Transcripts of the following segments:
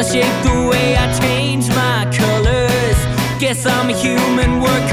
I shape the way I change my colors. Guess I'm a human work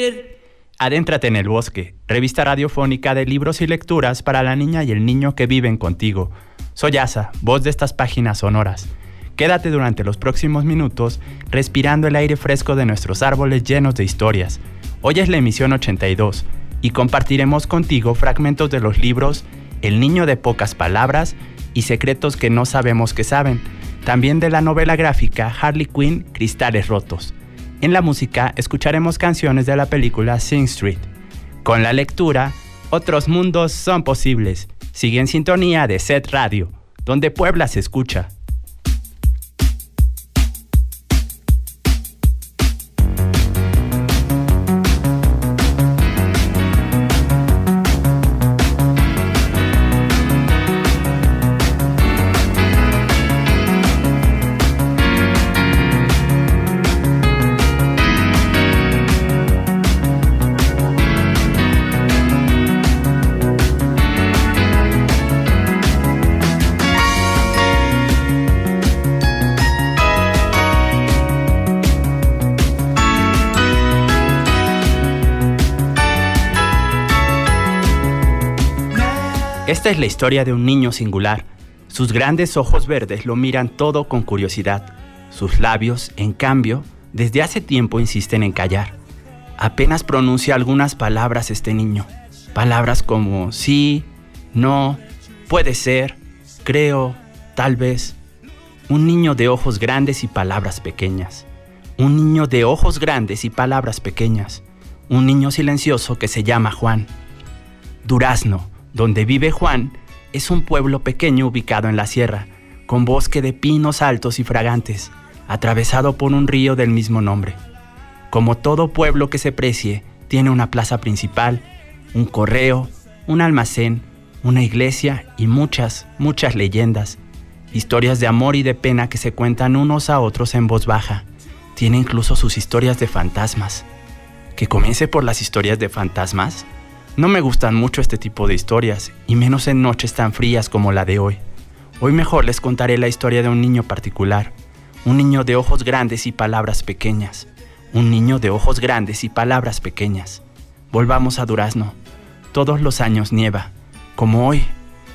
complicated. Adéntrate en el bosque, revista radiofónica de libros y lecturas para la niña y el niño que viven contigo. Soy Asa, voz de estas páginas sonoras. Quédate durante los próximos minutos respirando el aire fresco de nuestros árboles llenos de historias. Hoy es la emisión 82 y compartiremos contigo fragmentos de los libros El niño de pocas palabras y Secretos que no sabemos que saben, también de la novela gráfica Harley Quinn Cristales Rotos. En la música escucharemos canciones de la película Sing Street. Con la lectura, otros mundos son posibles. Sigue en sintonía de Set Radio, donde Puebla se escucha. Es la historia de un niño singular. Sus grandes ojos verdes lo miran todo con curiosidad. Sus labios, en cambio, desde hace tiempo insisten en callar. Apenas pronuncia algunas palabras este niño. Palabras como sí, no, puede ser, creo, tal vez. Un niño de ojos grandes y palabras pequeñas. Un niño de ojos grandes y palabras pequeñas. Un niño silencioso que se llama Juan. Durazno, donde vive Juan, es un pueblo pequeño ubicado en la sierra, con bosque de pinos altos y fragantes, atravesado por un río del mismo nombre. Como todo pueblo que se precie, tiene una plaza principal, un correo, un almacén, una iglesia y muchas, muchas leyendas, historias de amor y de pena que se cuentan unos a otros en voz baja. Tiene incluso sus historias de fantasmas. ¿Que comience por las historias de fantasmas? No me gustan mucho este tipo de historias, y menos en noches tan frías como la de hoy. Hoy mejor les contaré la historia de un niño particular, un niño de ojos grandes y palabras pequeñas, un niño de ojos grandes y palabras pequeñas. Volvamos a Durazno. Todos los años nieva, como hoy,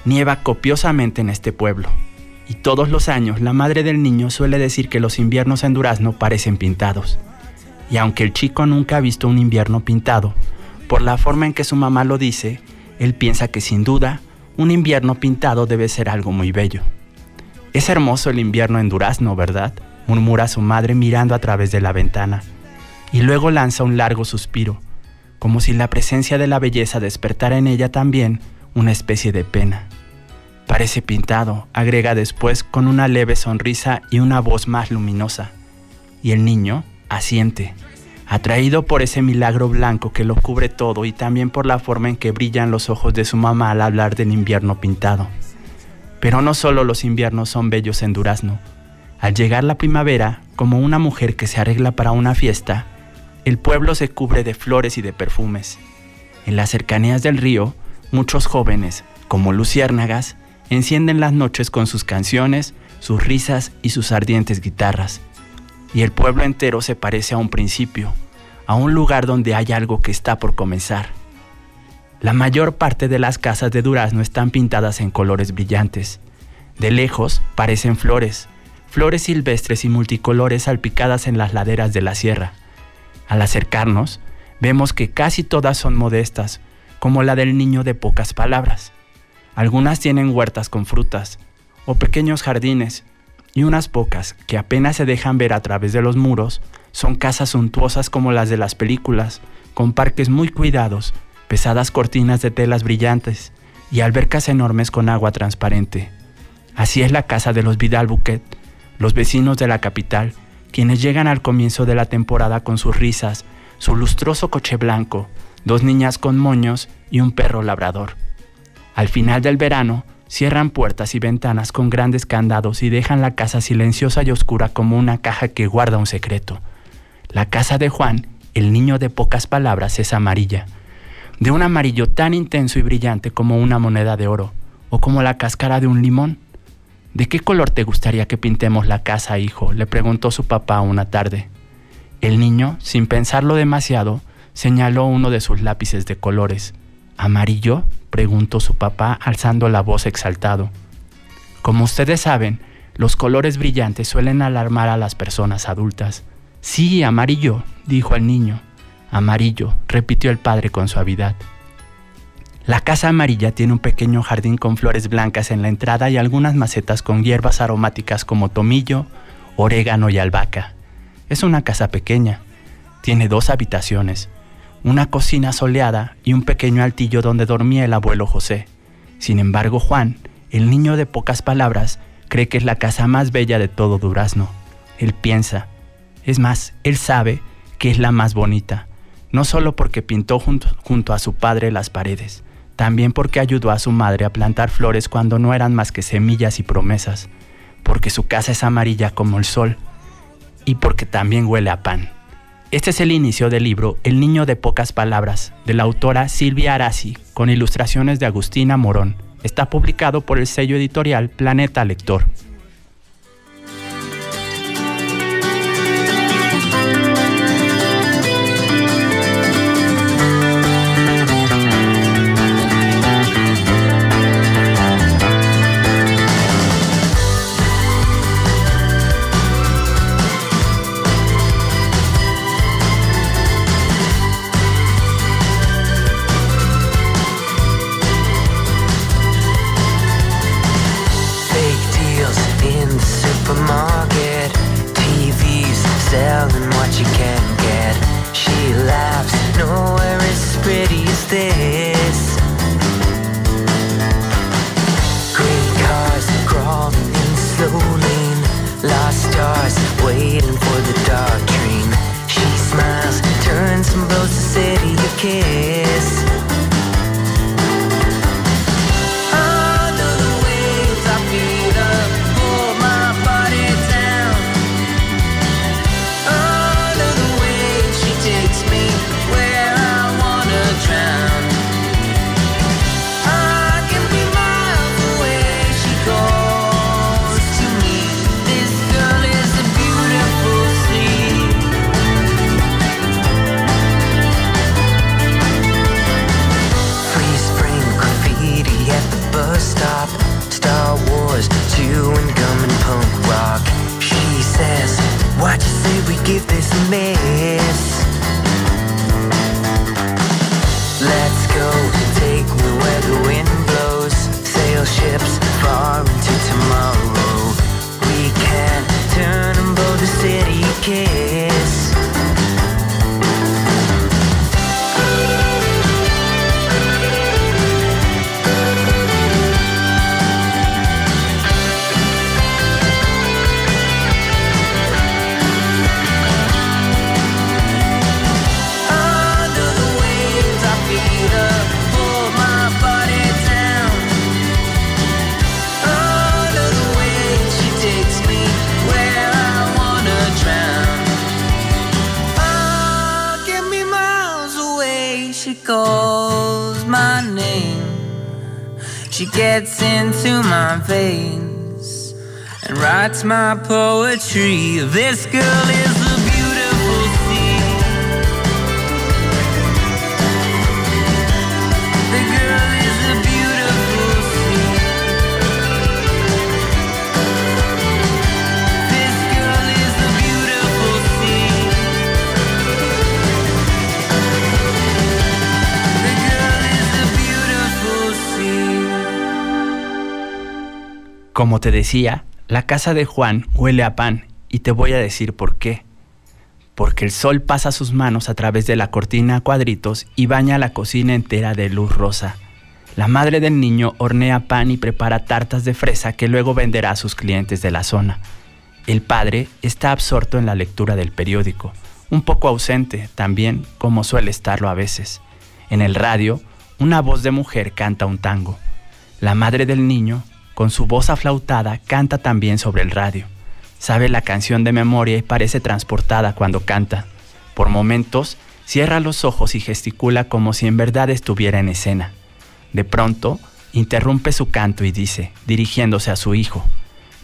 nieva copiosamente en este pueblo. Y todos los años la madre del niño suele decir que los inviernos en Durazno parecen pintados. Y aunque el chico nunca ha visto un invierno pintado, por la forma en que su mamá lo dice, él piensa que sin duda un invierno pintado debe ser algo muy bello. Es hermoso el invierno en Durazno, ¿verdad? murmura su madre mirando a través de la ventana, y luego lanza un largo suspiro, como si la presencia de la belleza despertara en ella también una especie de pena. Parece pintado, agrega después con una leve sonrisa y una voz más luminosa. Y el niño asiente, atraído por ese milagro blanco que lo cubre todo y también por la forma en que brillan los ojos de su mamá al hablar del invierno pintado. Pero no solo los inviernos son bellos en Durazno. Al llegar la primavera, como una mujer que se arregla para una fiesta, el pueblo se cubre de flores y de perfumes. En las cercanías del río, muchos jóvenes, como luciérnagas, encienden las noches con sus canciones, sus risas y sus ardientes guitarras y el pueblo entero se parece a un principio, a un lugar donde hay algo que está por comenzar. La mayor parte de las casas de Durazno están pintadas en colores brillantes. De lejos parecen flores, flores silvestres y multicolores salpicadas en las laderas de la sierra. Al acercarnos, vemos que casi todas son modestas, como la del niño de pocas palabras. Algunas tienen huertas con frutas, o pequeños jardines, y unas pocas, que apenas se dejan ver a través de los muros, son casas suntuosas como las de las películas, con parques muy cuidados, pesadas cortinas de telas brillantes y albercas enormes con agua transparente. Así es la casa de los Vidal Bouquet, los vecinos de la capital, quienes llegan al comienzo de la temporada con sus risas, su lustroso coche blanco, dos niñas con moños y un perro labrador. Al final del verano, Cierran puertas y ventanas con grandes candados y dejan la casa silenciosa y oscura como una caja que guarda un secreto. La casa de Juan, el niño de pocas palabras, es amarilla, de un amarillo tan intenso y brillante como una moneda de oro, o como la cáscara de un limón. ¿De qué color te gustaría que pintemos la casa, hijo? le preguntó su papá una tarde. El niño, sin pensarlo demasiado, señaló uno de sus lápices de colores. ¿Amarillo? preguntó su papá alzando la voz exaltado. Como ustedes saben, los colores brillantes suelen alarmar a las personas adultas. Sí, amarillo, dijo el niño. Amarillo, repitió el padre con suavidad. La casa amarilla tiene un pequeño jardín con flores blancas en la entrada y algunas macetas con hierbas aromáticas como tomillo, orégano y albahaca. Es una casa pequeña. Tiene dos habitaciones, una cocina soleada y un pequeño altillo donde dormía el abuelo José. Sin embargo, Juan, el niño de pocas palabras, cree que es la casa más bella de todo Durazno. Él piensa, es más, él sabe que es la más bonita, no solo porque pintó junto, junto, a su padre las paredes, también porque ayudó a su madre a plantar flores cuando no eran más que semillas y promesas, porque su casa es amarilla como el sol y porque también huele a pan. Este es el inicio del libro El niño de pocas palabras, de la autora Silvia Arasi, con ilustraciones de Agustina Morón. Está publicado por el sello editorial Planeta Lector. Veins and writes my poetry. This girl is Como te decía, la casa de Juan huele a pan y te voy a decir por qué. Porque el sol pasa sus manos a través de la cortina a cuadritos y baña la cocina entera de luz rosa. La madre del niño hornea pan y prepara tartas de fresa que luego venderá a sus clientes de la zona. El padre está absorto en la lectura del periódico, un poco ausente también, como suele estarlo a veces. En el radio, una voz de mujer canta un tango. La madre del niño, con su voz aflautada, canta también sobre el radio. Sabe la canción de memoria y parece transportada cuando canta. Por momentos, cierra los ojos y gesticula como si en verdad estuviera en escena. De pronto, interrumpe su canto y dice, dirigiéndose a su hijo,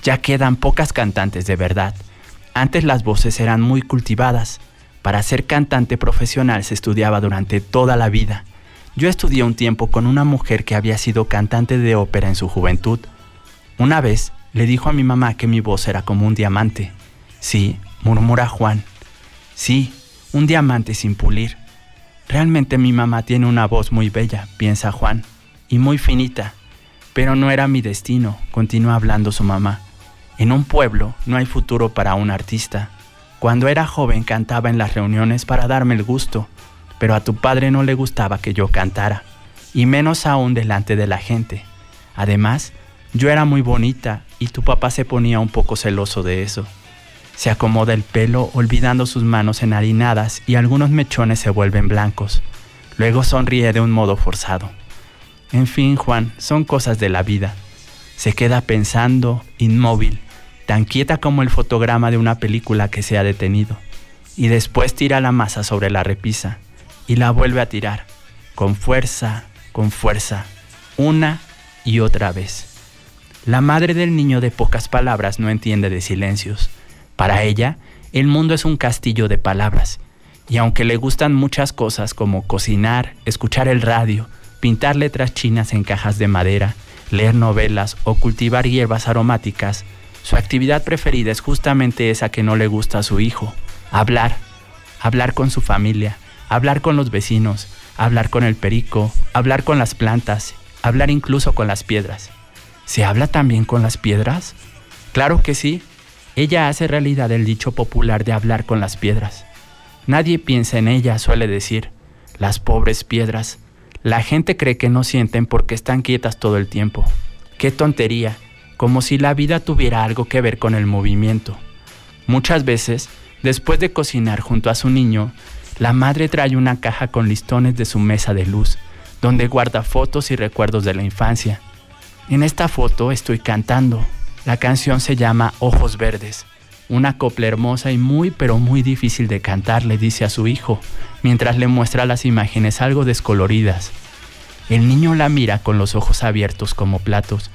ya quedan pocas cantantes de verdad. Antes las voces eran muy cultivadas. Para ser cantante profesional se estudiaba durante toda la vida. Yo estudié un tiempo con una mujer que había sido cantante de ópera en su juventud. Una vez le dijo a mi mamá que mi voz era como un diamante. Sí, murmura Juan. Sí, un diamante sin pulir. Realmente mi mamá tiene una voz muy bella, piensa Juan, y muy finita. Pero no era mi destino, continúa hablando su mamá. En un pueblo no hay futuro para un artista. Cuando era joven cantaba en las reuniones para darme el gusto, pero a tu padre no le gustaba que yo cantara, y menos aún delante de la gente. Además, yo era muy bonita y tu papá se ponía un poco celoso de eso. Se acomoda el pelo olvidando sus manos enharinadas y algunos mechones se vuelven blancos. Luego sonríe de un modo forzado. En fin, Juan, son cosas de la vida. Se queda pensando, inmóvil, tan quieta como el fotograma de una película que se ha detenido. Y después tira la masa sobre la repisa y la vuelve a tirar, con fuerza, con fuerza, una y otra vez. La madre del niño de pocas palabras no entiende de silencios. Para ella, el mundo es un castillo de palabras, y aunque le gustan muchas cosas como cocinar, escuchar el radio, pintar letras chinas en cajas de madera, leer novelas o cultivar hierbas aromáticas, su actividad preferida es justamente esa que no le gusta a su hijo, hablar, hablar con su familia, hablar con los vecinos, hablar con el perico, hablar con las plantas, hablar incluso con las piedras. ¿Se habla también con las piedras? Claro que sí. Ella hace realidad el dicho popular de hablar con las piedras. Nadie piensa en ella, suele decir. Las pobres piedras. La gente cree que no sienten porque están quietas todo el tiempo. Qué tontería, como si la vida tuviera algo que ver con el movimiento. Muchas veces, después de cocinar junto a su niño, la madre trae una caja con listones de su mesa de luz, donde guarda fotos y recuerdos de la infancia. En esta foto estoy cantando. La canción se llama Ojos Verdes. Una copla hermosa y muy pero muy difícil de cantar, le dice a su hijo, mientras le muestra las imágenes algo descoloridas. El niño la mira con los ojos abiertos como platos.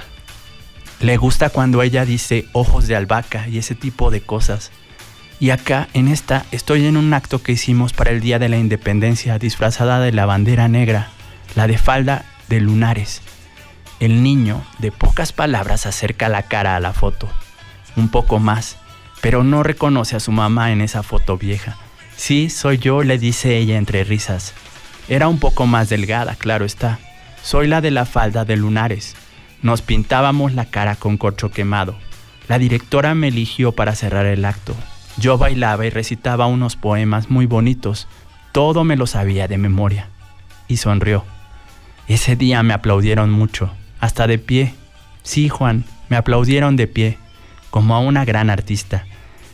Le gusta cuando ella dice ojos de albahaca y ese tipo de cosas. Y acá, en esta, estoy en un acto que hicimos para el Día de la Independencia, disfrazada de la bandera negra, la de falda de lunares. El niño, de pocas palabras, acerca la cara a la foto. Un poco más, pero no reconoce a su mamá en esa foto vieja. Sí, soy yo, le dice ella entre risas. Era un poco más delgada, claro está. Soy la de la falda de lunares. Nos pintábamos la cara con corcho quemado. La directora me eligió para cerrar el acto. Yo bailaba y recitaba unos poemas muy bonitos. Todo me lo sabía de memoria. Y sonrió. Ese día me aplaudieron mucho, hasta de pie. Sí, Juan, me aplaudieron de pie, como a una gran artista.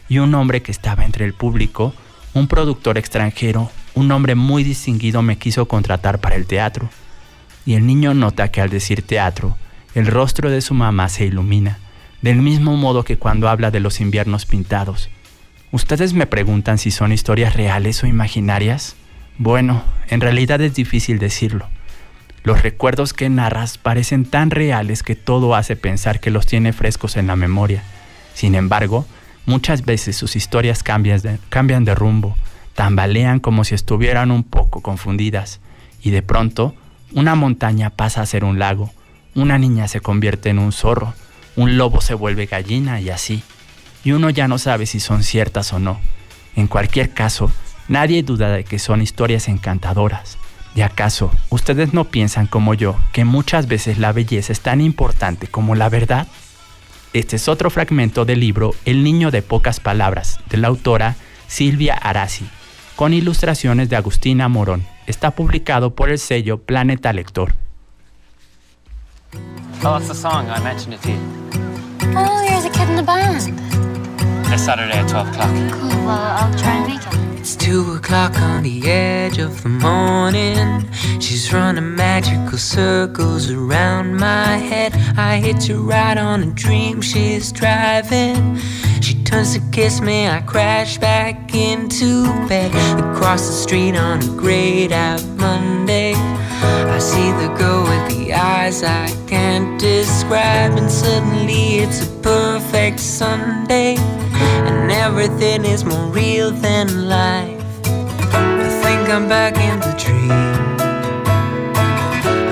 Y un hombre que estaba entre el público, un productor extranjero, un hombre muy distinguido me quiso contratar para el teatro. Y el niño nota que al decir teatro, el rostro de su mamá se ilumina, del mismo modo que cuando habla de los inviernos pintados. Ustedes me preguntan si son historias reales o imaginarias. Bueno, en realidad es difícil decirlo. Los recuerdos que narras parecen tan reales que todo hace pensar que los tiene frescos en la memoria. Sin embargo, muchas veces sus historias cambian de, cambian de rumbo, tambalean como si estuvieran un poco confundidas, y de pronto una montaña pasa a ser un lago, una niña se convierte en un zorro, un lobo se vuelve gallina y así y uno ya no sabe si son ciertas o no. En cualquier caso, nadie duda de que son historias encantadoras. ¿Y acaso ustedes no piensan como yo que muchas veces la belleza es tan importante como la verdad? Este es otro fragmento del libro El niño de pocas palabras, de la autora Silvia Arasi, con ilustraciones de Agustina Morón. Está publicado por el sello Planeta Lector. Oh, that's the song. I mentioned it to you. Oh, you're the kid in the band. This Saturday at 12 o'clock. Cool, well, I'll try and make it. It's two o'clock on the edge of the morning. She's running magical circles around my head. I hitch a ride on a dream she's driving. She turns to kiss me, I crash back into bed. Across the street on a grayed out Monday. I see the girl with the eyes I can't describe, and suddenly it's a perfect Sunday, and everything is more real than life. I think I'm back in the dream.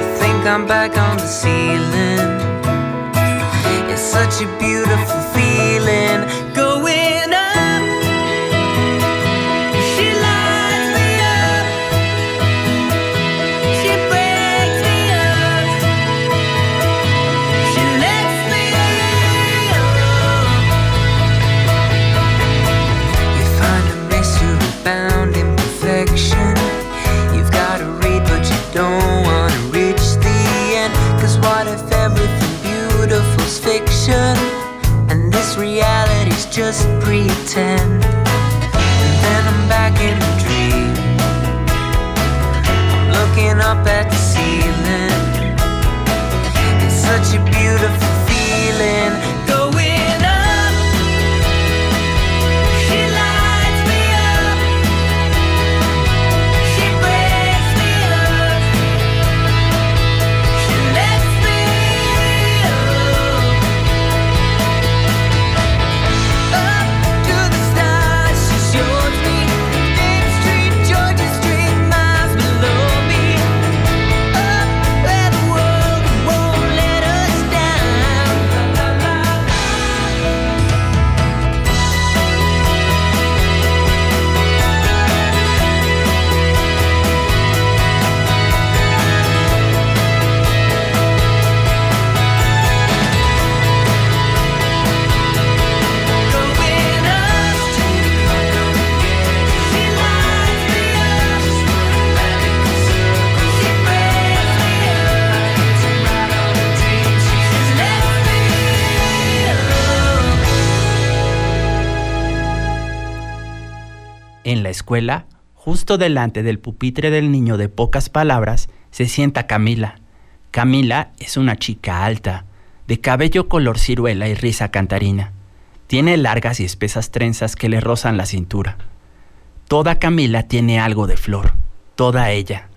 I think I'm back on the ceiling. It's such a beautiful feeling going pretend. Escuela, justo delante del pupitre del niño de pocas palabras, se sienta Camila. Camila es una chica alta, de cabello color ciruela y risa cantarina. Tiene largas y espesas trenzas que le rozan la cintura. Toda Camila tiene algo de flor, toda ella.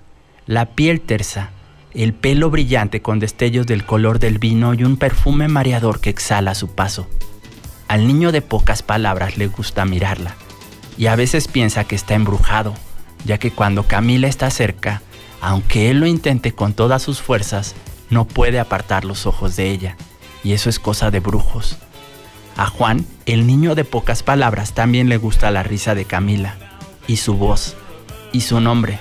La piel tersa, el pelo brillante con destellos del color del vino y un perfume mareador que exhala a su paso. Al niño de pocas palabras le gusta mirarla y a veces piensa que está embrujado, ya que cuando Camila está cerca, aunque él lo intente con todas sus fuerzas, no puede apartar los ojos de ella, y eso es cosa de brujos. A Juan, el niño de pocas palabras, también le gusta la risa de Camila, y su voz, y su nombre,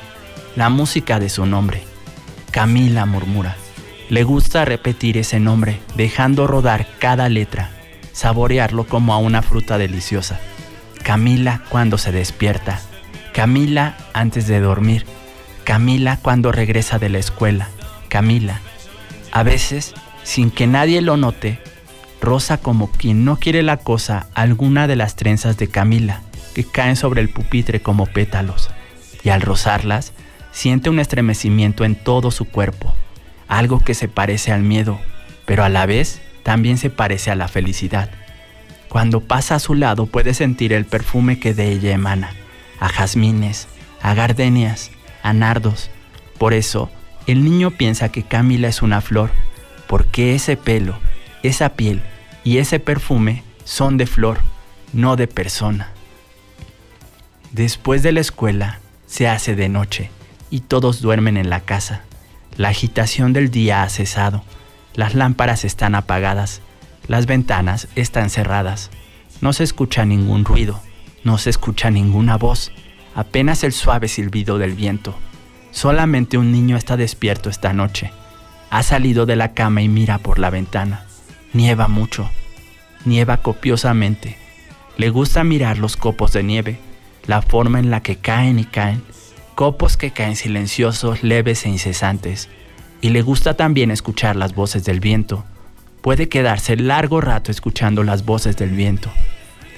la música de su nombre. Camila murmura, Le gusta repetir ese nombre, dejando rodar cada letra, saborearlo como a una fruta deliciosa. Camila cuando se despierta, Camila antes de dormir, Camila cuando regresa de la escuela, Camila. A veces, sin que nadie lo note, roza como quien no quiere la cosa alguna de las trenzas de Camila, que caen sobre el pupitre como pétalos, y al rozarlas, siente un estremecimiento en todo su cuerpo, algo que se parece al miedo, pero a la vez también se parece a la felicidad. Cuando pasa a su lado puede sentir el perfume que de ella emana, a jazmines, a gardenias, a nardos. Por eso, el niño piensa que Camila es una flor, porque ese pelo, esa piel y ese perfume son de flor, no de persona. Después de la escuela, se hace de noche y todos duermen en la casa. La agitación del día ha cesado, las lámparas están apagadas, las ventanas están cerradas, no se escucha ningún ruido, no se escucha ninguna voz, apenas el suave silbido del viento. Solamente un niño está despierto esta noche. Ha salido de la cama y mira por la ventana. Nieva mucho, nieva copiosamente. Le gusta mirar los copos de nieve, la forma en la que caen y caen, copos que caen silenciosos, leves e incesantes. Y le gusta también escuchar las voces del viento. Puede quedarse largo rato escuchando las voces del viento.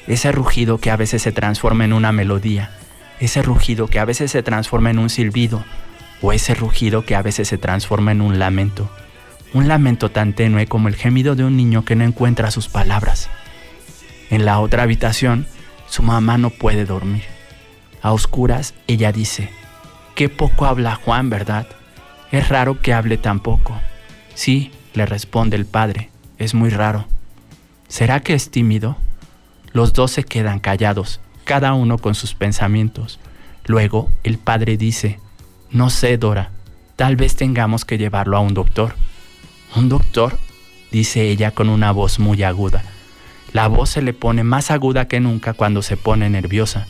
Ese rugido que a veces se transforma en una melodía, ese rugido que a veces se transforma en un silbido, o ese rugido que a veces se transforma en un lamento. Un lamento tan tenue como el gemido de un niño que no encuentra sus palabras. En la otra habitación, su mamá no puede dormir. A oscuras, ella dice, Qué poco habla Juan, ¿verdad? Es raro que hable tan poco. Sí, le responde el padre, es muy raro. ¿Será que es tímido? Los dos se quedan callados, cada uno con sus pensamientos. Luego el padre dice, no sé, Dora, tal vez tengamos que llevarlo a un doctor. ¿Un doctor? dice ella con una voz muy aguda. La voz se le pone más aguda que nunca cuando se pone nerviosa.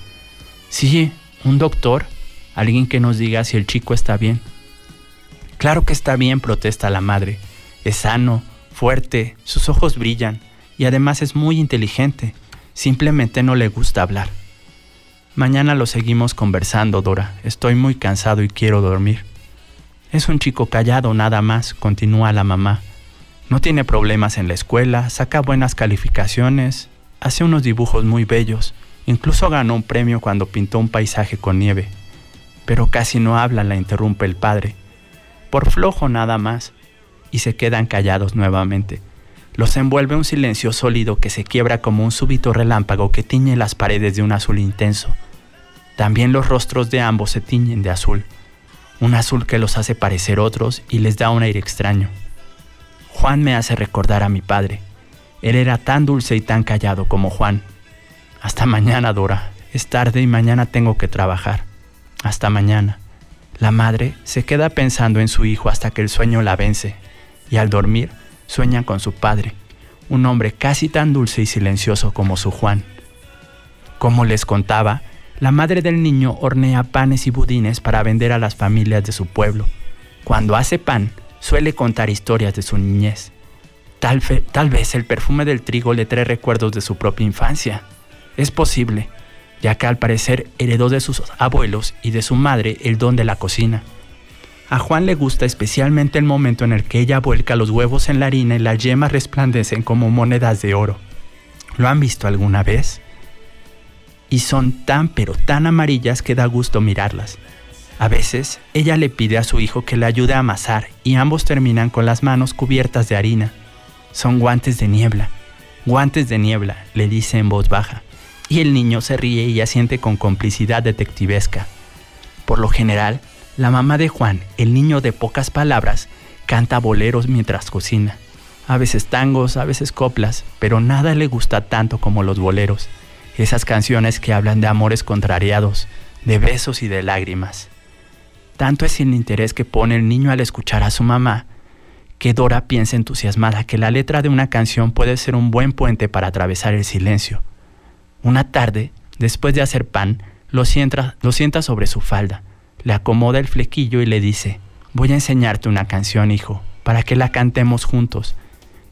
Sí, un doctor, alguien que nos diga si el chico está bien. Claro que está bien, protesta la madre. Es sano, fuerte, sus ojos brillan y además es muy inteligente. Simplemente no le gusta hablar. Mañana lo seguimos conversando, Dora. Estoy muy cansado y quiero dormir. Es un chico callado nada más, continúa la mamá. No tiene problemas en la escuela, saca buenas calificaciones, hace unos dibujos muy bellos, incluso ganó un premio cuando pintó un paisaje con nieve. Pero casi no habla, la interrumpe el padre. Por flojo nada más. Y se quedan callados nuevamente. Los envuelve un silencio sólido que se quiebra como un súbito relámpago que tiñe las paredes de un azul intenso. También los rostros de ambos se tiñen de azul, un azul que los hace parecer otros y les da un aire extraño. Juan me hace recordar a mi padre. Él era tan dulce y tan callado como Juan. Hasta mañana, Dora. Es tarde y mañana tengo que trabajar. Hasta mañana. La madre se queda pensando en su hijo hasta que el sueño la vence, y al dormir sueña con su padre, un hombre casi tan dulce y silencioso como su Juan. Como les contaba, la madre del niño hornea panes y budines para vender a las familias de su pueblo. Cuando hace pan, suele contar historias de su niñez. Tal, tal, vez el perfume del trigo le trae recuerdos de su propia infancia. Es posible, ya que al parecer heredó de sus abuelos y de su madre el don de la cocina. A Juan le gusta especialmente el momento en el que ella vuelca los huevos en la harina y las yemas resplandecen como monedas de oro. ¿Lo han visto alguna vez? Y son tan pero tan amarillas que da gusto mirarlas. A veces, ella le pide a su hijo que le ayude a amasar y ambos terminan con las manos cubiertas de harina. Son guantes de niebla. Guantes de niebla, le dice en voz baja. Y el niño se ríe y asiente con complicidad detectivesca. Por lo general, la mamá de Juan, el niño de pocas palabras, canta boleros mientras cocina. A veces tangos, a veces coplas, pero nada le gusta tanto como los boleros. Esas canciones que hablan de amores contrariados, de besos y de lágrimas. Tanto es el interés que pone el niño al escuchar a su mamá, que Dora piensa entusiasmada que la letra de una canción puede ser un buen puente para atravesar el silencio. Una tarde, después de hacer pan, lo sienta, lo sienta sobre su falda, le acomoda el flequillo y le dice, voy a enseñarte una canción, hijo, para que la cantemos juntos.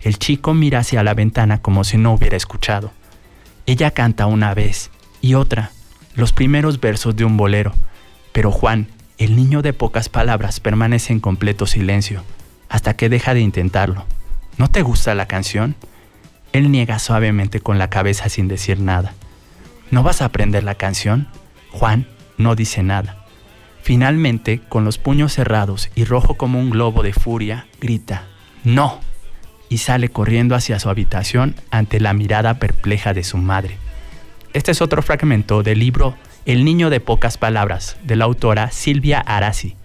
El chico mira hacia la ventana como si no hubiera escuchado. Ella canta una vez y otra, los primeros versos de un bolero, pero Juan, el niño de pocas palabras, permanece en completo silencio, hasta que deja de intentarlo. ¿No te gusta la canción? Él niega suavemente con la cabeza sin decir nada. ¿No vas a aprender la canción? Juan no dice nada. Finalmente, con los puños cerrados y rojo como un globo de furia, grita, ¡No! y sale corriendo hacia su habitación ante la mirada perpleja de su madre. Este es otro fragmento del libro El niño de pocas palabras, de la autora Silvia Arasi,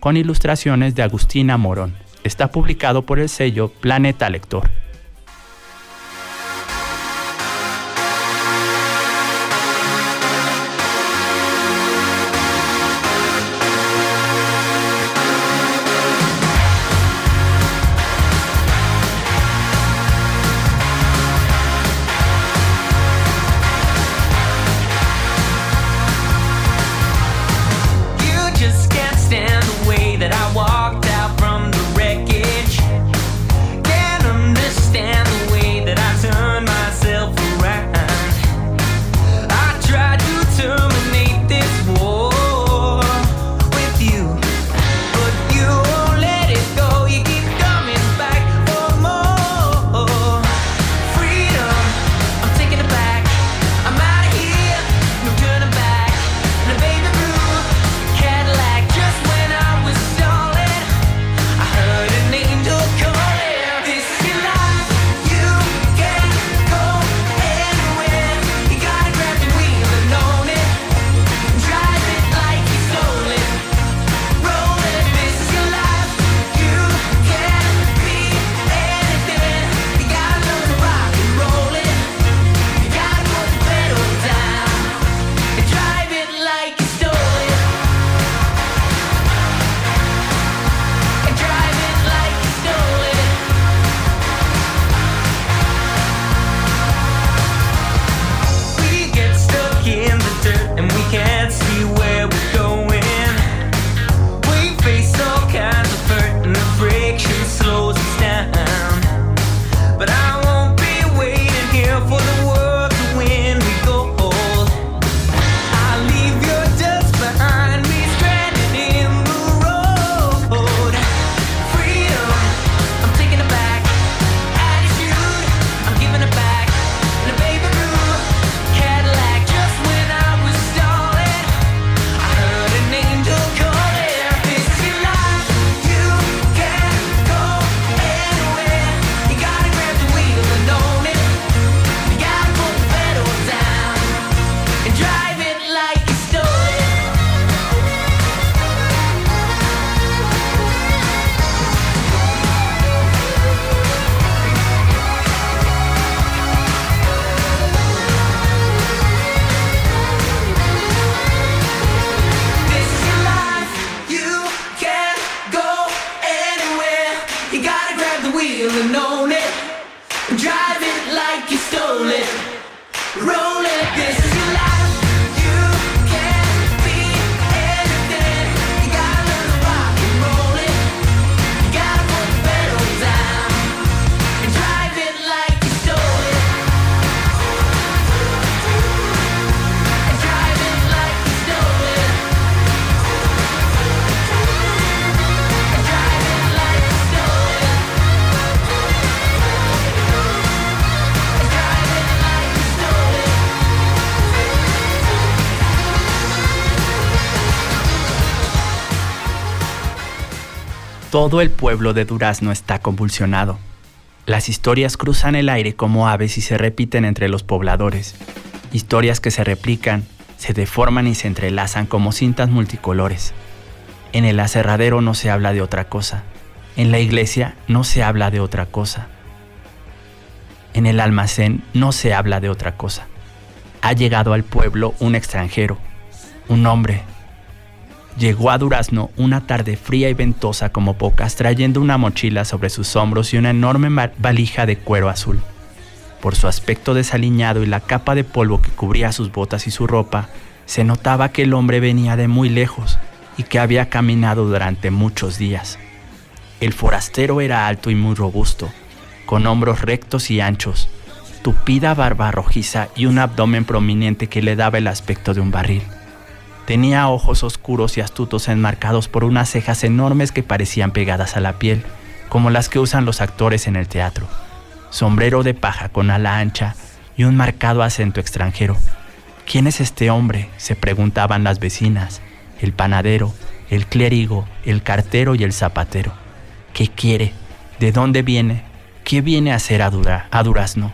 con ilustraciones de Agustina Morón. Está publicado por el sello Planeta Lector. Todo el pueblo de Durazno está convulsionado. Las historias cruzan el aire como aves y se repiten entre los pobladores. Historias que se replican, se deforman y se entrelazan como cintas multicolores. En el aserradero no se habla de otra cosa. En la iglesia no se habla de otra cosa. En el almacén no se habla de otra cosa. Ha llegado al pueblo un extranjero, un hombre, Llegó a Durazno una tarde fría y ventosa como pocas, trayendo una mochila sobre sus hombros y una enorme valija de cuero azul. Por su aspecto desaliñado y la capa de polvo que cubría sus botas y su ropa, se notaba que el hombre venía de muy lejos y que había caminado durante muchos días. El forastero era alto y muy robusto, con hombros rectos y anchos, tupida barba rojiza y un abdomen prominente que le daba el aspecto de un barril. Tenía ojos oscuros y astutos enmarcados por unas cejas enormes que parecían pegadas a la piel, como las que usan los actores en el teatro. Sombrero de paja con ala ancha y un marcado acento extranjero. ¿Quién es este hombre? se preguntaban las vecinas, el panadero, el clérigo, el cartero y el zapatero. ¿Qué quiere? ¿De dónde viene? ¿Qué viene a hacer a, Dura- a Durazno?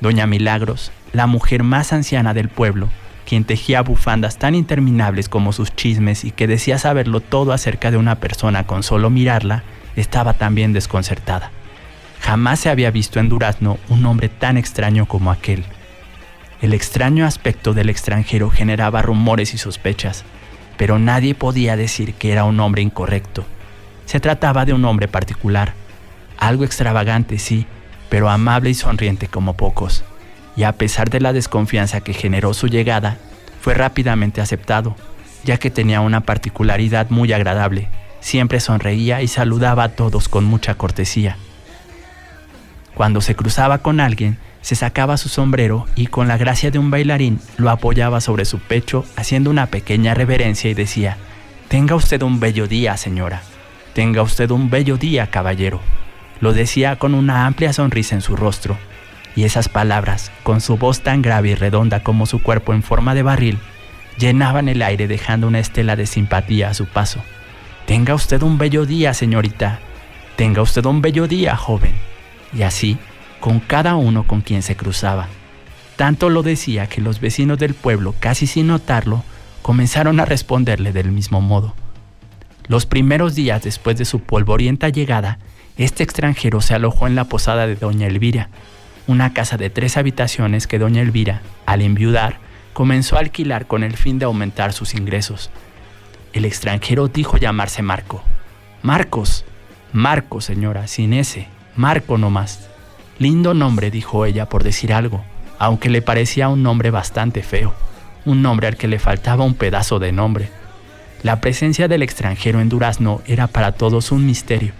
Doña Milagros, la mujer más anciana del pueblo, quien tejía bufandas tan interminables como sus chismes y que decía saberlo todo acerca de una persona con solo mirarla, estaba también desconcertada. Jamás se había visto en Durazno un hombre tan extraño como aquel. El extraño aspecto del extranjero generaba rumores y sospechas, pero nadie podía decir que era un hombre incorrecto. Se trataba de un hombre particular, algo extravagante, sí, pero amable y sonriente como pocos. Y a pesar de la desconfianza que generó su llegada, fue rápidamente aceptado, ya que tenía una particularidad muy agradable. Siempre sonreía y saludaba a todos con mucha cortesía. Cuando se cruzaba con alguien, se sacaba su sombrero y con la gracia de un bailarín lo apoyaba sobre su pecho haciendo una pequeña reverencia y decía, Tenga usted un bello día, señora. Tenga usted un bello día, caballero. Lo decía con una amplia sonrisa en su rostro, y esas palabras, con su voz tan grave y redonda como su cuerpo en forma de barril, llenaban el aire dejando una estela de simpatía a su paso. Tenga usted un bello día, señorita. Tenga usted un bello día, joven. Y así, con cada uno con quien se cruzaba. Tanto lo decía que los vecinos del pueblo, casi sin notarlo, comenzaron a responderle del mismo modo. Los primeros días después de su polvorienta llegada, este extranjero se alojó en la posada de doña Elvira, una casa de tres habitaciones que doña Elvira, al enviudar, comenzó a alquilar con el fin de aumentar sus ingresos. El extranjero dijo llamarse Marco. Marcos. Marco, señora, sin ese. Marco nomás. Lindo nombre, dijo ella por decir algo, aunque le parecía un nombre bastante feo, un nombre al que le faltaba un pedazo de nombre. La presencia del extranjero en Durazno era para todos un misterio.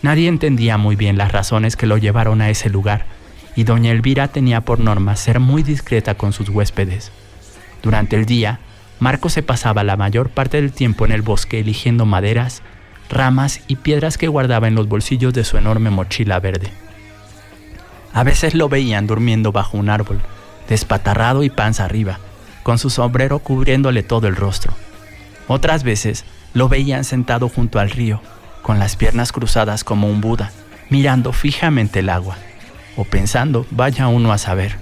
Nadie entendía muy bien las razones que lo llevaron a ese lugar, y doña Elvira tenía por norma ser muy discreta con sus huéspedes. Durante el día, Marco se pasaba la mayor parte del tiempo en el bosque eligiendo maderas, ramas y piedras que guardaba en los bolsillos de su enorme mochila verde. A veces lo veían durmiendo bajo un árbol, despatarrado y panza arriba, con su sombrero cubriéndole todo el rostro. Otras veces lo veían sentado junto al río, con las piernas cruzadas como un Buda, mirando fijamente el agua, o pensando, vaya uno a saber.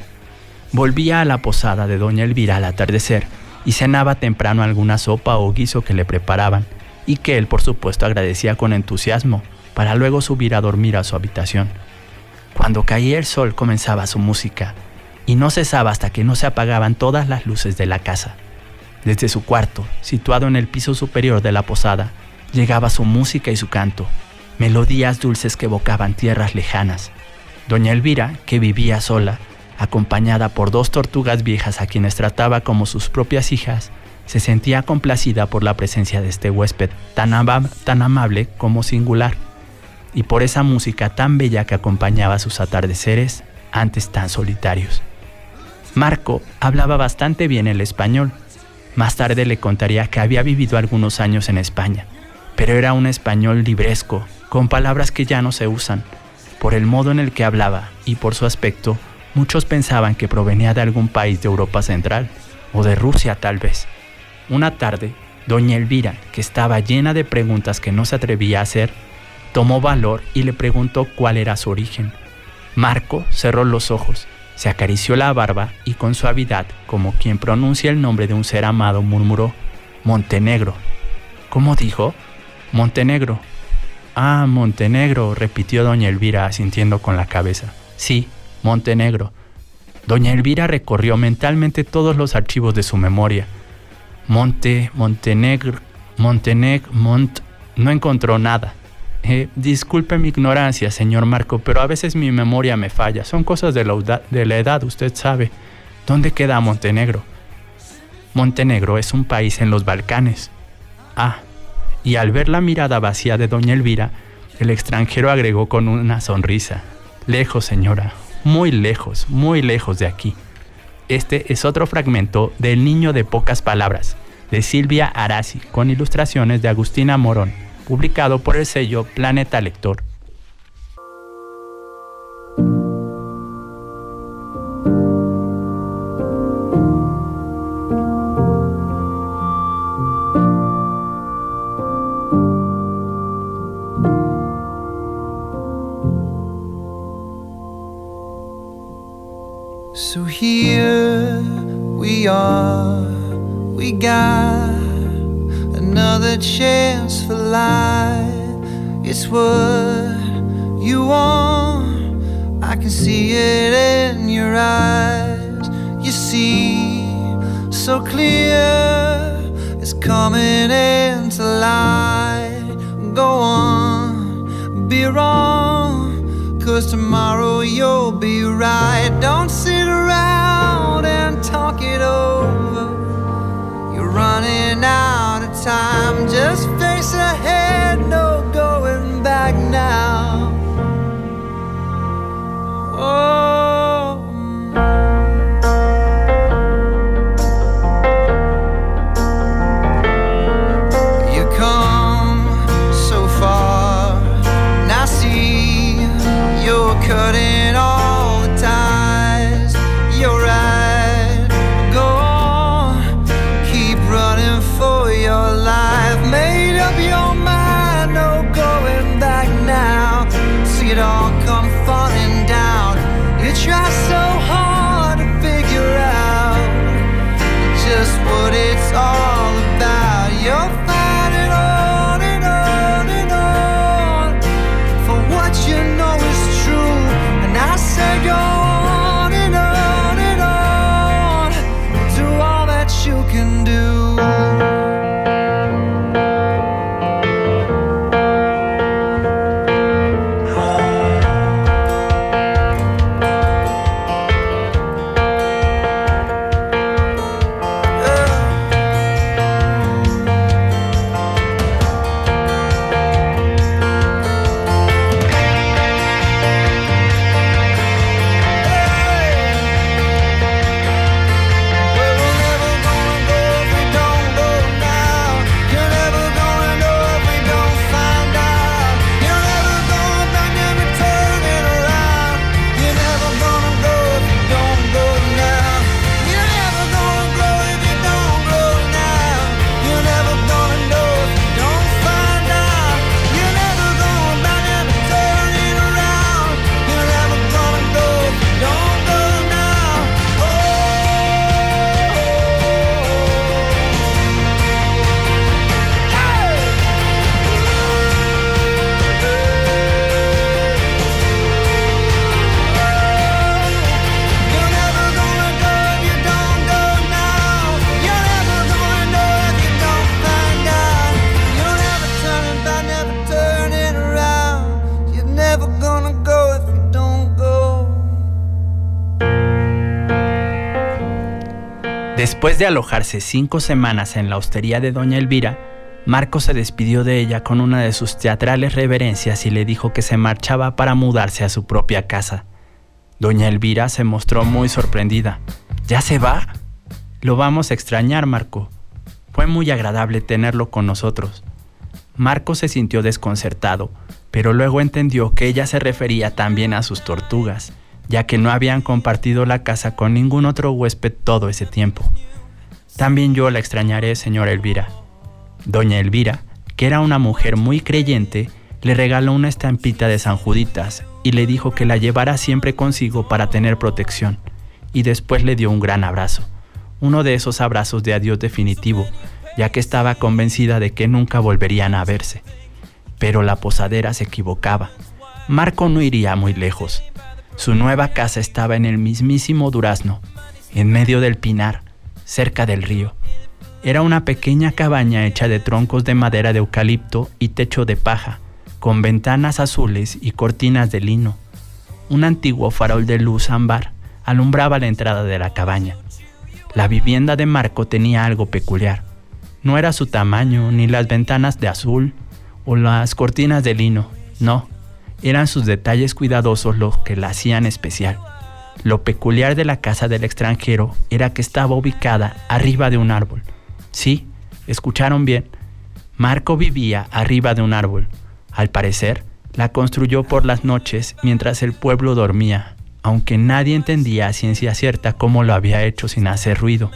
Volvía a la posada de doña Elvira al atardecer y cenaba temprano alguna sopa o guiso que le preparaban, y que él por supuesto agradecía con entusiasmo, para luego subir a dormir a su habitación. Cuando caía el sol comenzaba su música, y no cesaba hasta que no se apagaban todas las luces de la casa. Desde su cuarto, situado en el piso superior de la posada, llegaba su música y su canto, melodías dulces que evocaban tierras lejanas. Doña Elvira, que vivía sola, acompañada por dos tortugas viejas a quienes trataba como sus propias hijas, se sentía complacida por la presencia de este huésped tan, tan amable como singular, y por esa música tan bella que acompañaba sus atardeceres antes tan solitarios. Marco hablaba bastante bien el español. Más tarde le contaría que había vivido algunos años en España, pero era un español libresco, con palabras que ya no se usan. Por el modo en el que hablaba y por su aspecto, muchos pensaban que provenía de algún país de Europa Central, o de Rusia tal vez. Una tarde, doña Elvira, que estaba llena de preguntas que no se atrevía a hacer, tomó valor y le preguntó cuál era su origen. Marco cerró los ojos, se acarició la barba y con suavidad, como quien pronuncia el nombre de un ser amado, murmuró, Montenegro. ¿Cómo dijo? Montenegro. Ah, Montenegro, repitió doña Elvira asintiendo con la cabeza. Sí, Montenegro. Doña Elvira recorrió mentalmente todos los archivos de su memoria. Monte, Montenegro, Monteneg, Mont... No encontró nada. Eh, disculpe mi ignorancia, señor Marco, pero a veces mi memoria me falla. Son cosas de la, de la edad, usted sabe. ¿Dónde queda Montenegro? Montenegro es un país en los Balcanes. Ah, y al ver la mirada vacía de doña Elvira, El extranjero agregó con una sonrisa. Lejos, señora, muy lejos, muy lejos de aquí. Este es otro fragmento del Niño de pocas palabras, de Silvia Arasi, con ilustraciones de Agustina Morón, publicado por el sello Planeta Lector. Here we are, we got another chance for life. It's what you want, I can see it in your eyes. You see so clear, it's coming into light. Go on, be wrong. Cause tomorrow you'll be right. Don't Después de alojarse cinco semanas en la hostería de Doña Elvira, Marco se despidió de ella con una de sus teatrales reverencias y le dijo que se marchaba para mudarse a su propia casa. Doña Elvira se mostró muy sorprendida. ¿Ya se va? Lo vamos a extrañar, Marco. Fue muy agradable tenerlo con nosotros. Marco se sintió desconcertado, pero luego entendió que ella se refería también a sus tortugas, ya que no habían compartido la casa con ningún otro huésped todo ese tiempo. También yo la extrañaré, señora Elvira. Doña Elvira, que era una mujer muy creyente, le regaló una estampita de San Juditas y le dijo que la llevara siempre consigo para tener protección, y después le dio un gran abrazo, uno de esos abrazos de adiós definitivo, ya que estaba convencida de que nunca volverían a verse. Pero la posadera se equivocaba. Marco no iría muy lejos. Su nueva casa estaba en el mismísimo Durazno, en medio del pinar, cerca del río. Era una pequeña cabaña hecha de troncos de madera de eucalipto y techo de paja, con ventanas azules y cortinas de lino. Un antiguo farol de luz ámbar alumbraba la entrada de la cabaña. La vivienda de Marco tenía algo peculiar. No era su tamaño, ni las ventanas de azul o las cortinas de lino, No, eran sus detalles cuidadosos los que la hacían especial. Lo peculiar de la casa del extranjero era que estaba ubicada arriba de un árbol. Sí, escucharon bien. Marco vivía arriba de un árbol. Al parecer, la construyó por las noches mientras el pueblo dormía, aunque nadie entendía a ciencia cierta cómo lo había hecho sin hacer ruido.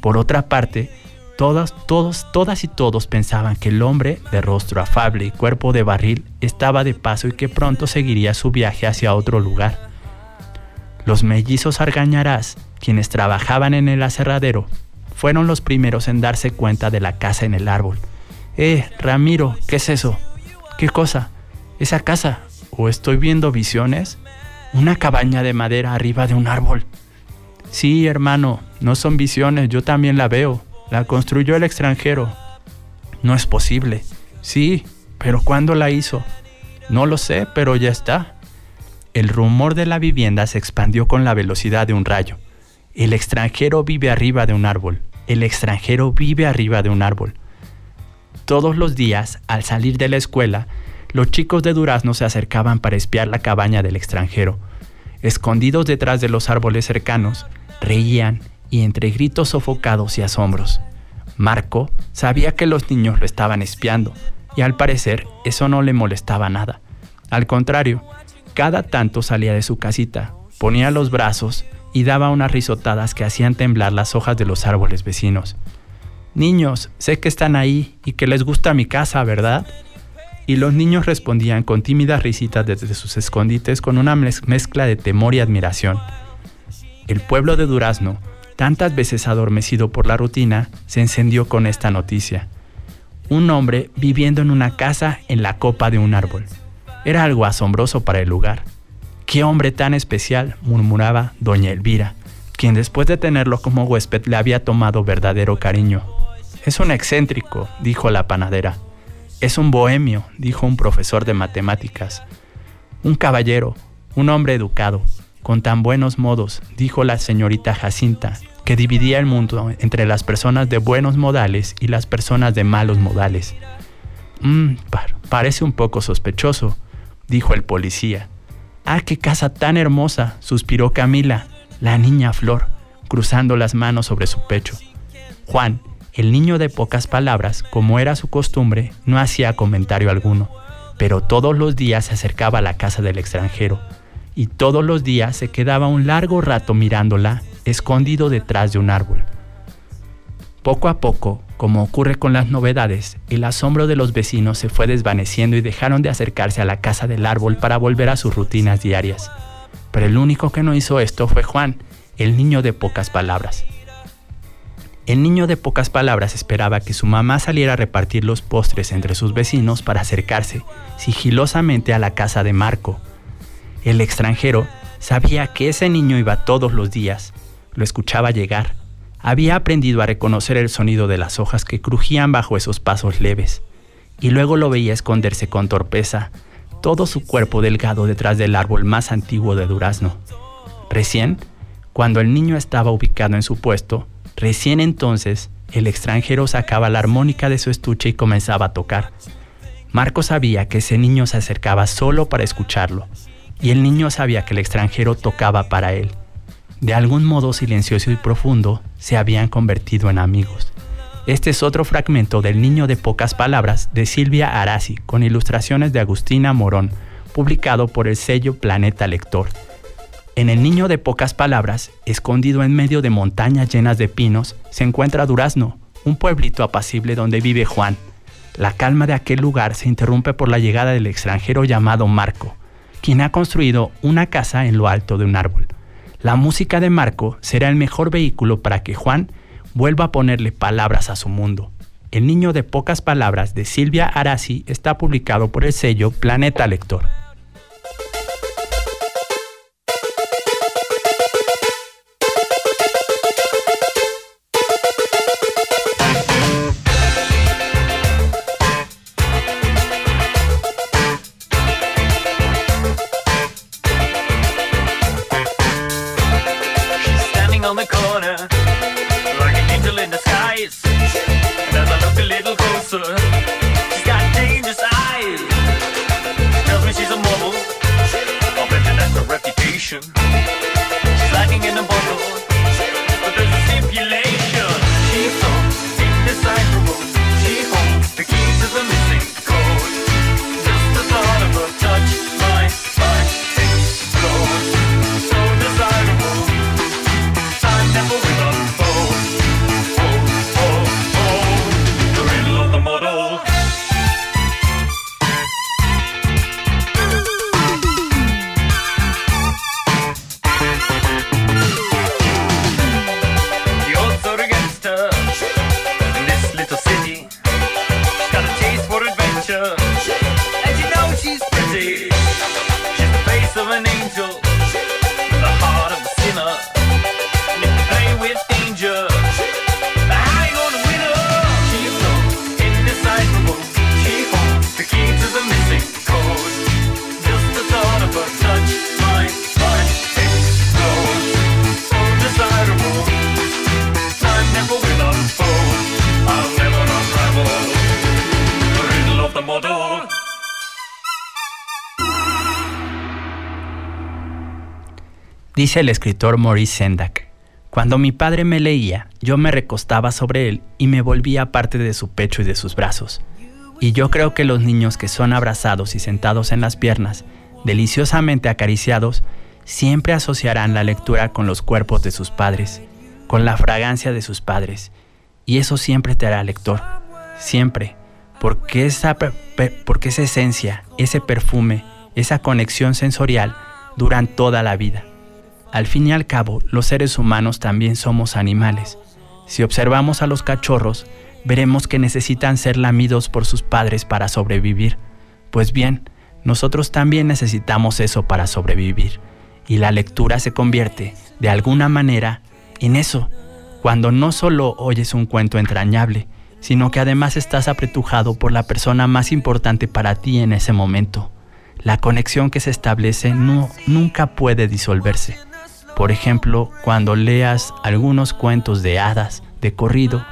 Por otra parte, todas, todos, todas y todos pensaban que el hombre, de rostro afable y cuerpo de barril, estaba de paso y que pronto seguiría su viaje hacia otro lugar. Los mellizos Argañarás, quienes trabajaban en el aserradero, fueron los primeros en darse cuenta de la casa en el árbol. Eh, Ramiro, ¿qué es eso? ¿Qué cosa? ¿Esa casa? ¿O estoy viendo visiones? Una cabaña de madera arriba de un árbol. Sí, hermano, no son visiones, yo también la veo. La construyó el extranjero. No es posible. Sí, pero ¿cuándo la hizo? No lo sé, pero ya está. El rumor de la vivienda se expandió con la velocidad de un rayo. El extranjero vive arriba de un árbol. El extranjero vive arriba de un árbol. Todos los días, al salir de la escuela, los chicos de Durazno se acercaban para espiar la cabaña del extranjero. Escondidos detrás de los árboles cercanos, reían y entre gritos sofocados y asombros. Marco sabía que los niños lo estaban espiando y al parecer eso no le molestaba nada. Al contrario, cada tanto salía de su casita, ponía los brazos y daba unas risotadas que hacían temblar las hojas de los árboles vecinos. Niños, sé que están ahí y que les gusta mi casa, ¿verdad? Y los niños respondían con tímidas risitas desde sus escondites con una mezcla de temor y admiración. El pueblo de Durazno tantas veces adormecido por la rutina, se encendió con esta noticia. Un hombre viviendo en una casa en la copa de un árbol. Era algo asombroso para el lugar. ¡Qué hombre tan especial! murmuraba doña Elvira, quien después de tenerlo como huésped le había tomado verdadero cariño. Es un excéntrico, dijo la panadera. Es un bohemio, dijo un profesor de matemáticas. Un caballero, un hombre educado, con tan buenos modos, dijo la señorita Jacinta, que dividía el mundo entre las personas de buenos modales y las personas de malos modales. Mmm, parece un poco sospechoso, dijo el policía. Ah, qué casa tan hermosa, suspiró Camila, la niña Flor, cruzando las manos sobre su pecho. Juan, el niño de pocas palabras, como era su costumbre, no hacía comentario alguno, pero todos los días se acercaba a la casa del extranjero, y todos los días se quedaba un largo rato mirándola, escondido detrás de un árbol. Poco a poco, como ocurre con las novedades, el asombro de los vecinos se fue desvaneciendo y dejaron de acercarse a la casa del árbol para volver a sus rutinas diarias. Pero el único que no hizo esto fue Juan, el niño de pocas palabras. El niño de pocas palabras esperaba que su mamá saliera a repartir los postres entre sus vecinos para acercarse sigilosamente a la casa de Marco, el extranjero sabía que ese niño iba todos los días, lo escuchaba llegar, había aprendido a reconocer el sonido de las hojas que crujían bajo esos pasos leves, y luego lo veía esconderse con torpeza, todo su cuerpo delgado detrás del árbol más antiguo de durazno. Recién, cuando el niño estaba ubicado en su puesto, recién entonces el extranjero sacaba la armónica de su estuche y comenzaba a tocar. Marco sabía que ese niño se acercaba solo para escucharlo y el niño sabía que el extranjero tocaba para él. De algún modo silencioso y profundo, se habían convertido en amigos. Este es otro fragmento del Niño de Pocas Palabras de Silvia Arasi, con ilustraciones de Agustina Morón, publicado por el sello Planeta Lector. En el Niño de Pocas Palabras, escondido en medio de montañas llenas de pinos, se encuentra Durazno, un pueblito apacible donde vive Juan. La calma de aquel lugar se interrumpe por la llegada del extranjero llamado Marco, quien ha construido una casa en lo alto de un árbol. La música de Marco será el mejor vehículo para que Juan vuelva a ponerle palabras a su mundo. El niño de pocas palabras de Silvia Arasi está publicado por el sello Planeta Lector. Dice el escritor Maurice Sendak, cuando mi padre me leía, yo me recostaba sobre él y me volvía parte de su pecho y de sus brazos. Y yo creo que los niños que son abrazados y sentados en las piernas, deliciosamente acariciados, siempre asociarán la lectura con los cuerpos de sus padres, con la fragancia de sus padres. Y eso siempre te hará lector, siempre, porque esa, porque esa esencia, ese perfume, esa conexión sensorial duran toda la vida. Al fin y al cabo, los seres humanos también somos animales. Si observamos a los cachorros, veremos que necesitan ser lamidos por sus padres para sobrevivir. Pues bien, nosotros también necesitamos eso para sobrevivir. Y la lectura se convierte, de alguna manera, en eso, cuando no solo oyes un cuento entrañable, sino que además estás apretujado por la persona más importante para ti en ese momento. La conexión que se establece no, nunca puede disolverse. Por ejemplo, cuando leas algunos cuentos de hadas, de corrido,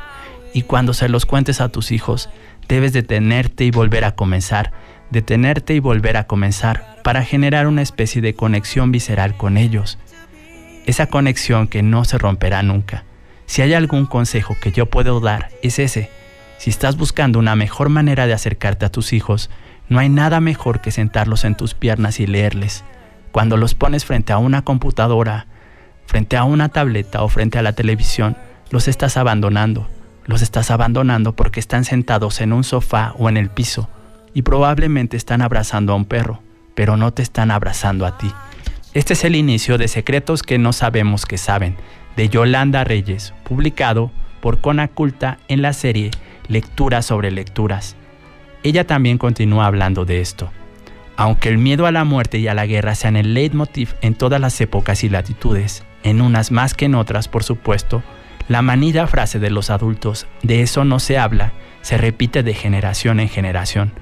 y cuando se los cuentes a tus hijos, debes detenerte y volver a comenzar, detenerte y volver a comenzar, para generar una especie de conexión visceral con ellos. Esa conexión que no se romperá nunca. Si hay algún consejo que yo puedo dar, es ese. Si estás buscando una mejor manera de acercarte a tus hijos, no hay nada mejor que sentarlos en tus piernas y leerles. Cuando los pones frente a una computadora, frente a una tableta o frente a la televisión, los estás abandonando. Los estás abandonando porque están sentados en un sofá o en el piso y probablemente están abrazando a un perro, pero no te están abrazando a ti. Este es el inicio de Secretos que no sabemos que saben, de Yolanda Reyes, publicado por Conaculta en la serie Lecturas sobre Lecturas. Ella también continúa hablando de esto. Aunque el miedo a la muerte y a la guerra sean el leitmotiv en todas las épocas y latitudes, en unas más que en otras, por supuesto, la manida frase de los adultos, de eso no se habla, se repite de generación en generación.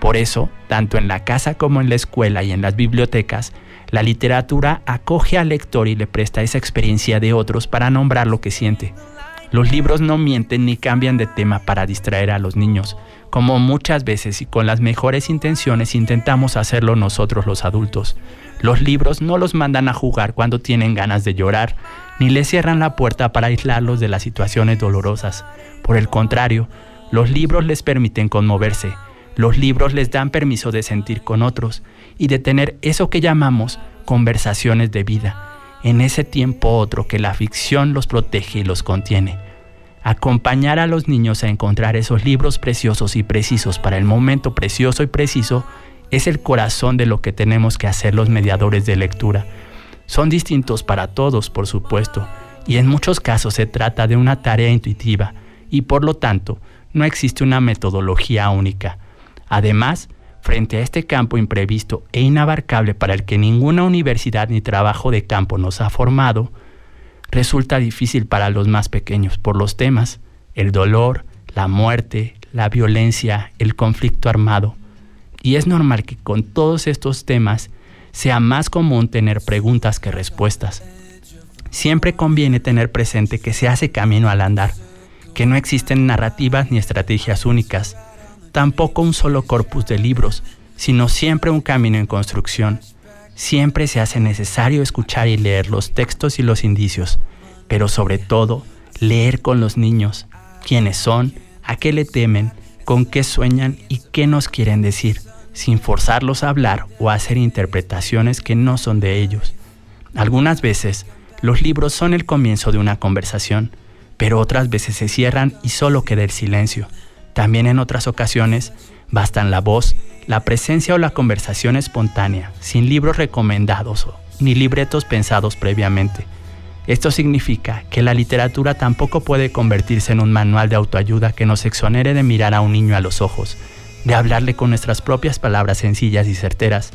Por eso, tanto en la casa como en la escuela y en las bibliotecas, la literatura acoge al lector y le presta esa experiencia de otros para nombrar lo que siente. Los libros no mienten ni cambian de tema para distraer a los niños, como muchas veces y con las mejores intenciones intentamos hacerlo nosotros los adultos. Los libros no los mandan a jugar cuando tienen ganas de llorar, ni les cierran la puerta para aislarlos de las situaciones dolorosas. Por el contrario, los libros les permiten conmoverse, los libros les dan permiso de sentir con otros y de tener eso que llamamos conversaciones de vida, en ese tiempo otro que la ficción los protege y los contiene. Acompañar a los niños a encontrar esos libros preciosos y precisos para el momento precioso y preciso es el corazón de lo que tenemos que hacer los mediadores de lectura. Son distintos para todos, por supuesto, y en muchos casos se trata de una tarea intuitiva y por lo tanto no existe una metodología única. Además, frente a este campo imprevisto e inabarcable para el que ninguna universidad ni trabajo de campo nos ha formado, resulta difícil para los más pequeños por los temas, el dolor, la muerte, la violencia, el conflicto armado. Y es normal que con todos estos temas sea más común tener preguntas que respuestas. Siempre conviene tener presente que se hace camino al andar, que no existen narrativas ni estrategias únicas, tampoco un solo corpus de libros, sino siempre un camino en construcción. Siempre se hace necesario escuchar y leer los textos y los indicios, pero sobre todo leer con los niños, quiénes son, a qué le temen, con qué sueñan y qué nos quieren decir, sin forzarlos a hablar o hacer interpretaciones que no son de ellos. Algunas veces, los libros son el comienzo de una conversación, pero otras veces se cierran y solo queda el silencio. También en otras ocasiones, bastan la voz, la presencia o la conversación espontánea, sin libros recomendados ni libretos pensados previamente. Esto significa que la literatura tampoco puede convertirse en un manual de autoayuda que nos exonere de mirar a un niño a los ojos, de hablarle con nuestras propias palabras sencillas y certeras,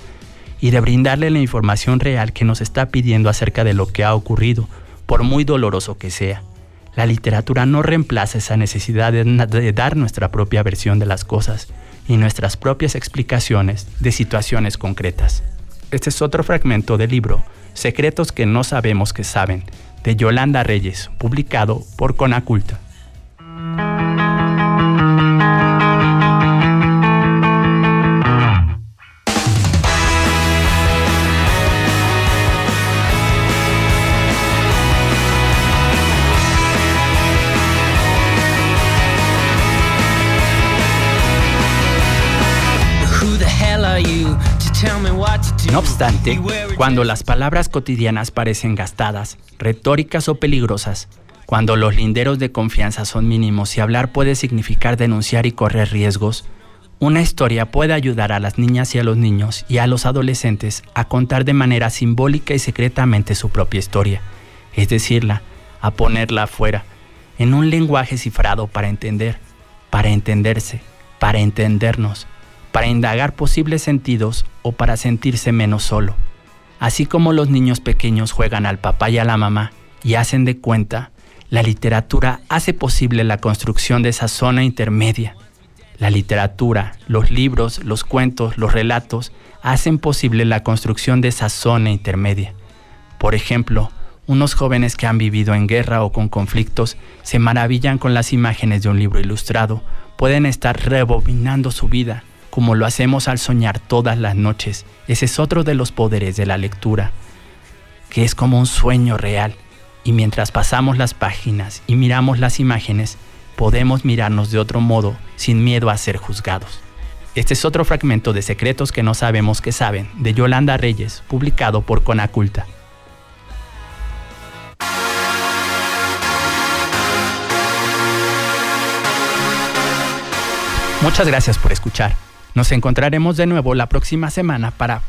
y de brindarle la información real que nos está pidiendo acerca de lo que ha ocurrido, por muy doloroso que sea. La literatura no reemplaza esa necesidad de, de dar nuestra propia versión de las cosas, y nuestras propias explicaciones de situaciones concretas. Este es otro fragmento del libro Secretos que no sabemos que saben, de Yolanda Reyes, publicado por Conaculta. No obstante, cuando las palabras cotidianas parecen gastadas, retóricas o peligrosas, cuando los linderos de confianza son mínimos y hablar puede significar denunciar y correr riesgos, una historia puede ayudar a las niñas y a los niños y a los adolescentes a contar de manera simbólica y secretamente su propia historia, es decirla, a ponerla afuera, en un lenguaje cifrado para entender, para entenderse, para entendernos, para indagar posibles sentidos o para sentirse menos solo. Así como los niños pequeños juegan al papá y a la mamá y hacen de cuenta, la literatura hace posible la construcción de esa zona intermedia. La literatura, los libros, los cuentos, los relatos hacen posible la construcción de esa zona intermedia. Por ejemplo, unos jóvenes que han vivido en guerra o con conflictos se maravillan con las imágenes de un libro ilustrado, pueden estar rebobinando su vida, como lo hacemos al soñar todas las noches. Ese es otro de los poderes de la lectura, que es como un sueño real. Y mientras pasamos las páginas y miramos las imágenes, podemos mirarnos de otro modo sin miedo a ser juzgados. Este es otro fragmento de Secretos que no sabemos que saben, de Yolanda Reyes, publicado por Conaculta. Muchas gracias por escuchar. Nos encontraremos de nuevo la próxima semana para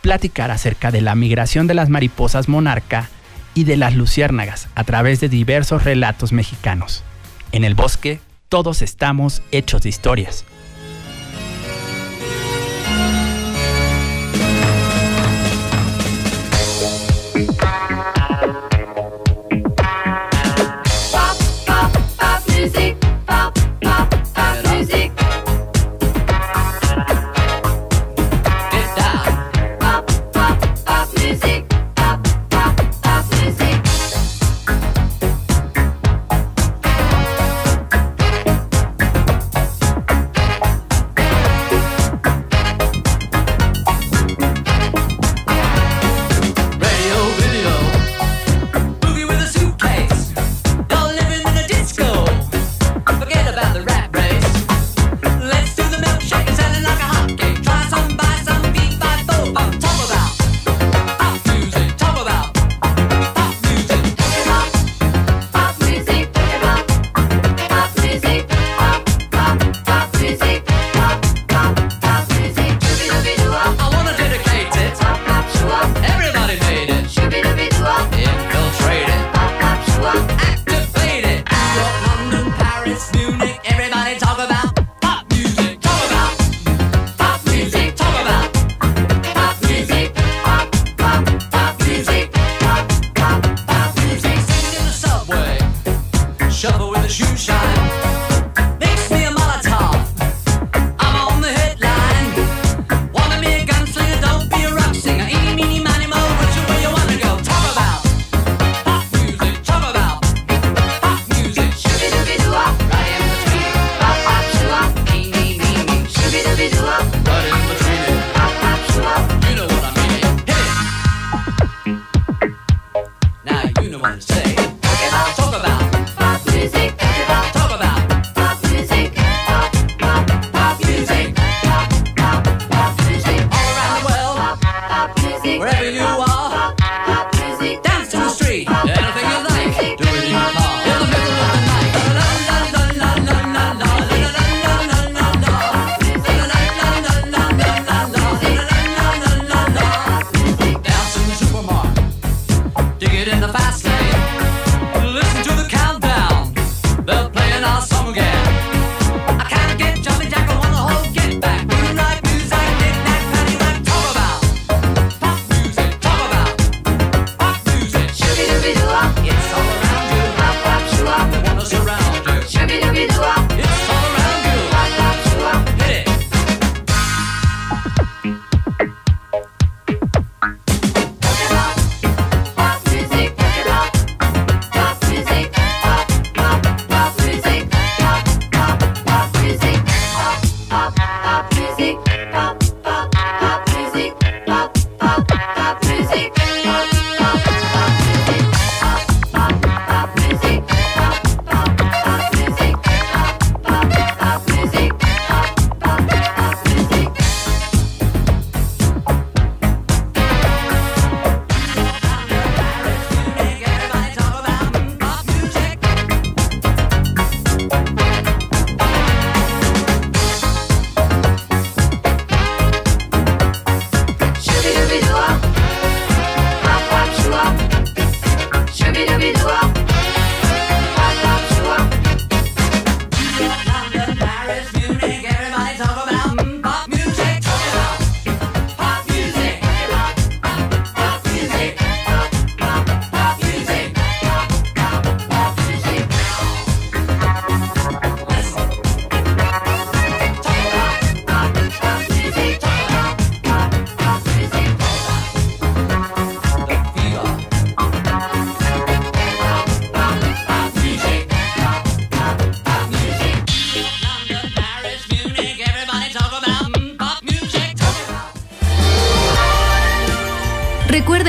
platicar acerca de la migración de las mariposas monarca y de las luciérnagas a través de diversos relatos mexicanos. En el bosque, todos estamos hechos de historias.